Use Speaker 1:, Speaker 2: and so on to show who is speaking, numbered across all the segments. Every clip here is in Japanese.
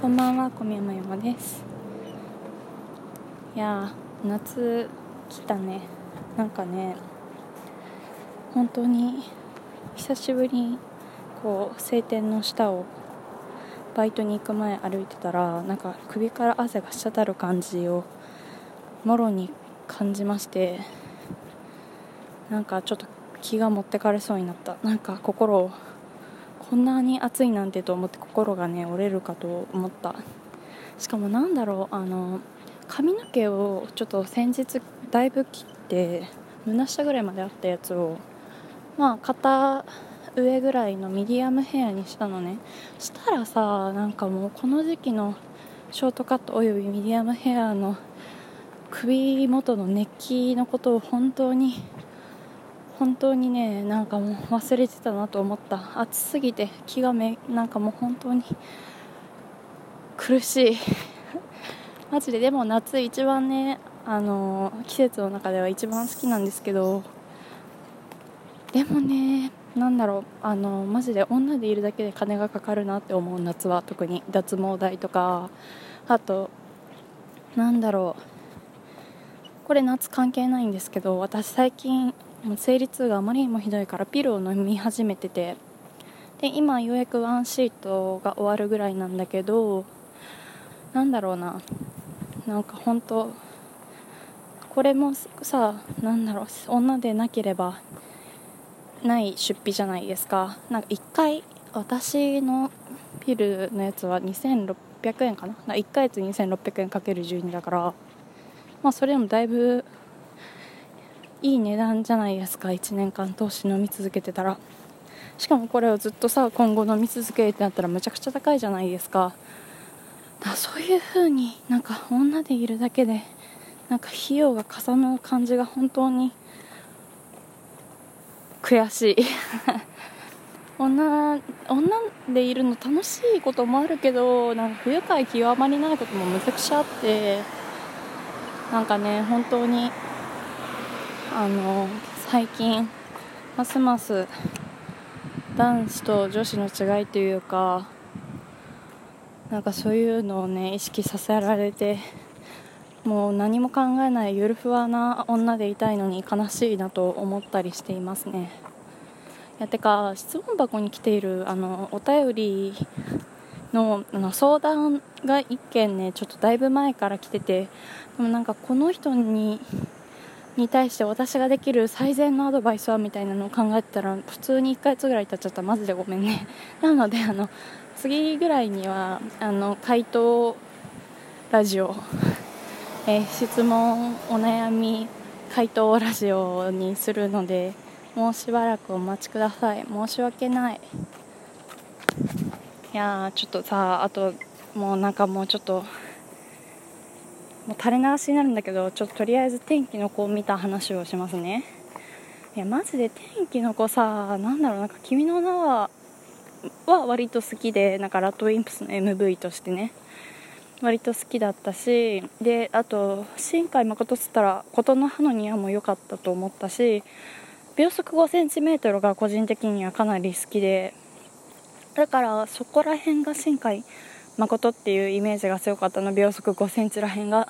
Speaker 1: こんばんは、小宮山山です。いやー、夏来たね。なんかね、本当に久しぶりにこう晴天の下をバイトに行く前歩いてたら、なんか首から汗が滴る感じをもろに感じまして、なんかちょっと気が持ってかれそうになった。なんか心をこんなに暑いなんてと思って心がね折れるかと思った。しかもなんだろうあの髪の毛をちょっと先日だいぶ切って胸下ぐらいまであったやつをまあ肩上ぐらいのミディアムヘアにしたのね。したらさなんかもうこの時期のショートカットおよびミディアムヘアの首元の熱気のことを本当に本当にねなんかもう忘れてたなと思った。暑すぎて気がめなんかもう本当に苦しい。マジででも夏一番ねあの季節の中では一番好きなんですけどでもねなんだろうあのマジで女でいるだけで金がかかるなって思う夏は。特に脱毛代とか。あとなんだろう。これ夏関係ないんですけど私最近生理痛があまりにもひどいからピルを飲み始めてて。で今ようやくワンシートが終わるぐらいなんだけどなんだろうな。なんか本当これもさなんだろう女でなければない出費じゃないですか。なんか1回私のピルのやつは2600円かな。な1ヶ月2600円かける12だから。まあそれでもだいぶいい値段じゃないですか1年間通し飲み続けてたら。しかもこれをずっとさ今後飲み続けってなったらむちゃくちゃ高いじゃないですか。だそういう風になんか女でいるだけでなんか費用がかさむ感じが本当に悔しい。女女でいるの楽しいこともあるけどなんか不愉快極まりないこともむちゃくちゃあってなんかね本当にあの最近ますます男子と女子の違いというかなんかそういうのをね意識させられてもう何も考えないゆるふわな女でいたいのに悲しいなと思ったりしていますね。いやてか質問箱に来ているあのお便りのあの相談が1件ねちょっとだいぶ前から来ててでもなんかこの人にに対して私ができる最善のアドバイスはみたいなのを考えてたら普通に1ヶ月ぐらい経っちゃった。マジでごめんね。なのであの次ぐらいにはあの回答ラジオ、えー質問お悩み回答ラジオにするのでもうしばらくお待ちください。申し訳ない。いやちょっとさあともうなんかもうちょっともう垂れ流しになるんだけどちょっととりあえず天気の子を見た話をしますね。いやマジで天気の子さなんだろうなんか君の名はは割と好きでなんかラッドウィンプスの MV としてね。割と好きだったしであと新海誠っつったら琴の葉の庭も良かったと思ったし秒速 5cm が個人的にはかなり好きでだからそこら辺が新海誠っていうイメージが強かったの。秒速5センチらへんが。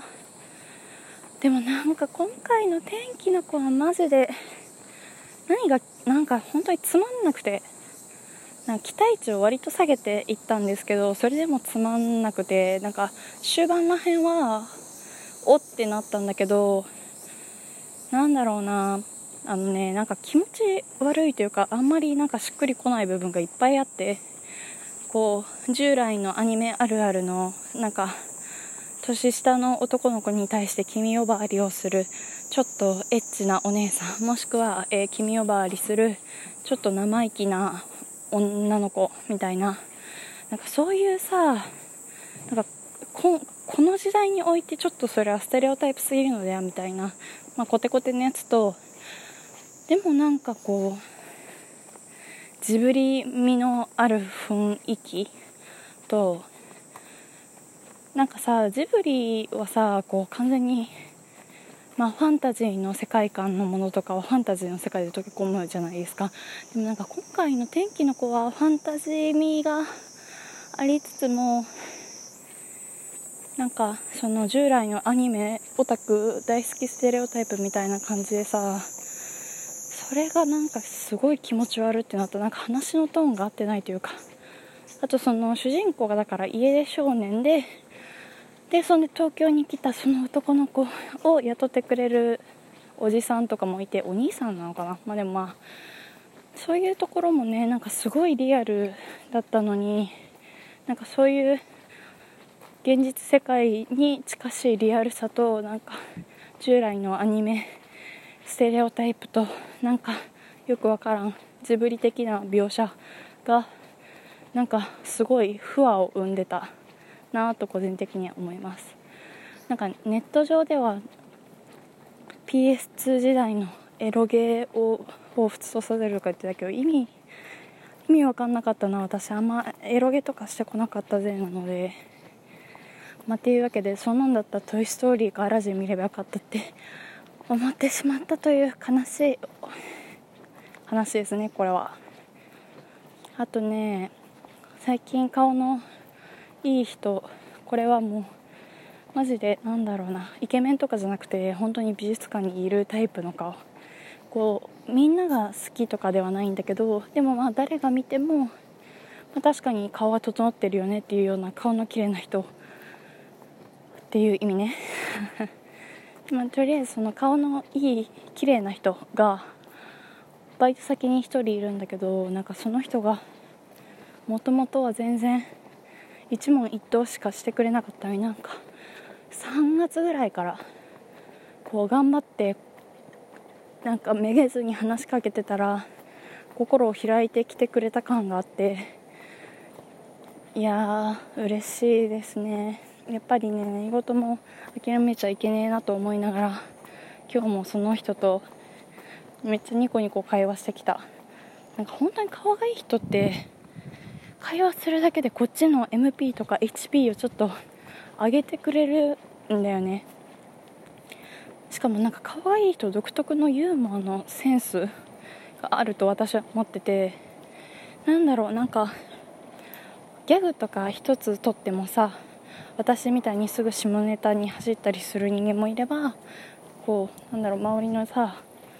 Speaker 1: でもなんか今回の天気の子はマジで何がなんか本当につまんなくて。なんか期待値を割と下げていったんですけどそれでもつまんなくて。なんか終盤らへんはおってなったんだけどなんだろうな。あのねなんか気持ち悪いというかあんまりなんかしっくりこない部分がいっぱいあって。こう従来のアニメあるあるのなんか年下の男の子に対して君呼ばわりをするちょっとエッチなお姉さんもしくは、えー君呼ばわりするちょっと生意気な女の子みたいななんかそういうさなんかここの時代においてちょっとそれはステレオタイプすぎるのではみたいな、まあ、コテコテのやつとでもなんかこうジブリ味のある雰囲気となんかさジブリはさこう完全にまあファンタジーの世界観のものとかはファンタジーの世界で溶け込むじゃないですか。でもなんか今回の天気の子はファンタジー味がありつつもなんかその従来のアニメオタク大好きステレオタイプみたいな感じでさそれがなんかすごい気持ち悪ってなった。なんか話のトーンが合ってないというか。あとその主人公がだから家出少年ででそんで東京に来たその男の子を雇ってくれるおじさんとかもいてお兄さんなのかな？まあでもまあそういうところもねなんかすごいリアルだったのになんかそういう現実世界に近しいリアルさとなんか従来のアニメステレオタイプとなんかよくわからんジブリ的な描写がなんかすごい不和を生んでたなと個人的には思います。なんかネット上では PS2 時代のエロゲーを彷彿とさせるとか言ってたけど意味意味わかんなかったな私あんまエロゲとかしてこなかったぜなのでまあ、っていうわけでそんなんだったら「トイ・ストーリー」か「アラジン」見ればよかったって思ってしまったという悲しい話ですねこれは。あとね最近顔のいい人これはもうマジでなんだろうなイケメンとかじゃなくて本当に美術館にいるタイプの顔。こうみんなが好きとかではないんだけどでもまあ誰が見ても、まあ、確かに顔は整ってるよねっていうような顔の綺麗な人っていう意味ね。まあ、とりあえずその顔のいい綺麗な人がバイト先に1人いるんだけどなんかその人がもともとは全然一問一答しかしてくれなかったのになんか3月ぐらいからこう頑張ってなんかめげずに話しかけてたら心を開いてきてくれた感があっていやー嬉しいですね。やっぱりね何事も諦めちゃいけねえなと思いながら今日もその人とめっちゃニコニコ会話してきた。なんか本当に顔がいい人って会話するだけでこっちの MP とか HP をちょっと上げてくれるんだよね。しかもなんか可愛い人独特のユーモアのセンスがあると私は思っててなんだろうなんかギャグとか一つとってもさ私みたいにすぐ下ネタに走ったりする人間もいればこうなんだろう周りのさ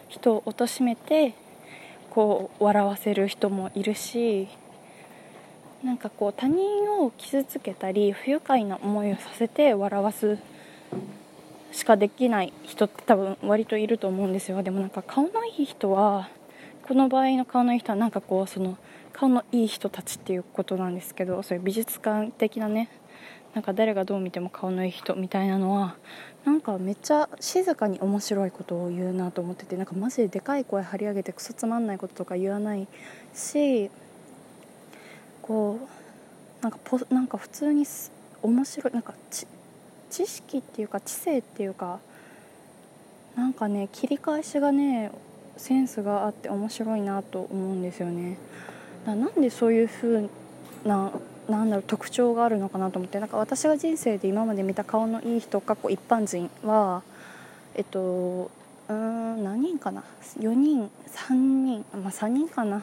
Speaker 1: 人を貶めてこう笑わせる人もいるしなんかこう他人を傷つけたり不愉快な思いをさせて笑わすしかできない人って多分割といると思うんですよ。でもなんか顔のいい人はこの場合の顔のいい人はなんかこうその顔のいい人たちっていうことなんですけどそういう美術館的なねなんか誰がどう見ても顔のいい人みたいなのはなんかめっちゃ静かに面白いことを言うなと思っててなんかマジででかい声張り上げてクソつまんないこととか言わないしこうなんかポなんか普通に面白いなんか知識っていうか知性っていうかなんかね切り返しがねセンスがあって面白いなと思うんですよね。なんでそういう風ななんだろう特徴があるのかなと思ってなんか私が人生で今まで見た顔のいい人過去一般人はえっとうん何人かな？4人3人まあ3人かな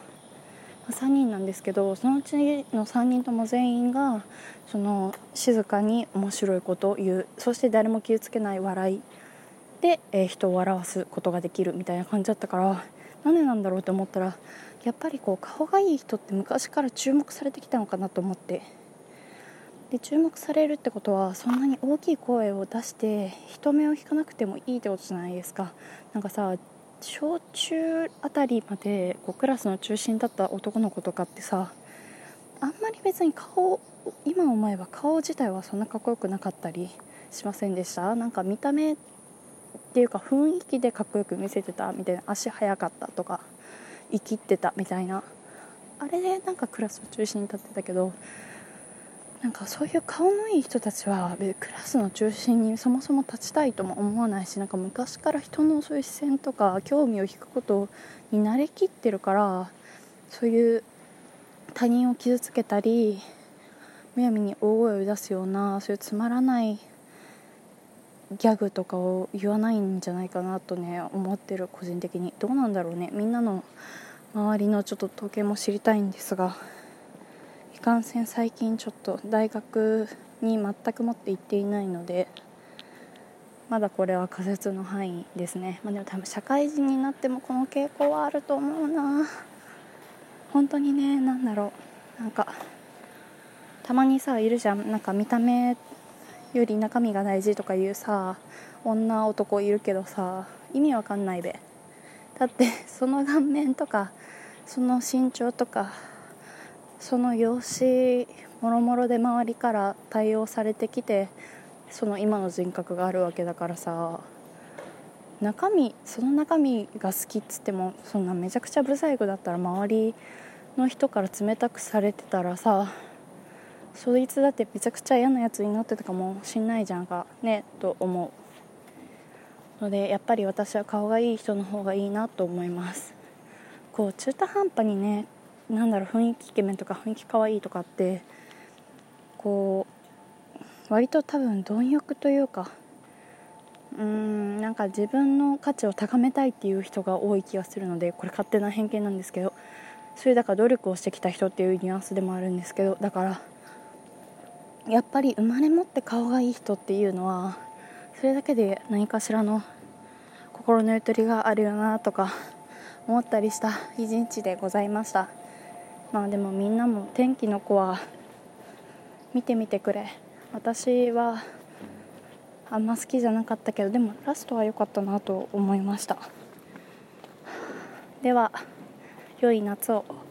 Speaker 1: ？3人なんですけどそのうちの3人とも全員がその静かに面白いことを言う。そして誰も傷つけない笑いで、えー、人を笑わすことができるみたいな感じだったからなんでなんだろうと思ったらやっぱりこう顔がいい人って昔から注目されてきたのかなと思って。で注目されるってことはそんなに大きい声を出して人目を引かなくてもいいってことじゃないですか。なんかさ小中あたりまでこうクラスの中心だった男の子とかってさあんまり別に顔今思えば顔自体はそんなかっこよくなかったりしませんでした？なんか見た目っていうか雰囲気でかっこよく見せてたみたいな足速かったとか。生きってたみたいな。あれでなんかクラスの中心に立ってたけどなんかそういう顔のいい人たちはクラスの中心にそもそも立ちたいとも思わないしなんか昔から人のそういう視線とか興味を引くことに慣れきってるからそういう他人を傷つけたりむやみに大声を出すようなそういうつまらないギャグとかを言わないんじゃないかなとね思ってる個人的に。どうなんだろうね。みんなの周りのちょっと統計も知りたいんですがいかんせん最近ちょっと大学に全くもって行っていないのでまだこれは仮説の範囲ですね、まあ、でも多分社会人になってもこの傾向はあると思うな。本当にね何だろう。なんかたまにさいるじゃん。なんか見た目より中身が大事とかいうさ女男いるけどさ意味わかんないべ。だって その顔面とかその身長とかその容姿もろもろで周りから対応されてきてその今の人格があるわけだからさ中身その中身が好きっつってもそんなめちゃくちゃブサイクだったら周りの人から冷たくされてたらさそいつだってめちゃくちゃ嫌なやつになってたかもしんないじゃんかねと思う。のでやっぱり私は顔がいい人の方がいいなと思います。こう中途半端にねなんだろう雰囲気イケメンとか雰囲気可愛いとかってこう割と多分貪欲というかうーんなんか自分の価値を高めたいっていう人が多い気がするのでこれ勝手な偏見なんですけどそれだから努力をしてきた人っていうニュアンスでもあるんですけどだからやっぱり生まれ持って顔がいい人っていうのはそれだけで何かしらの心のゆとりがあるよなとか思ったりした一日でございました。まあでもみんなも天気の子は見てみてくれ。私はあんま好きじゃなかったけどでもラストは良かったなと思いました。では良い夏を。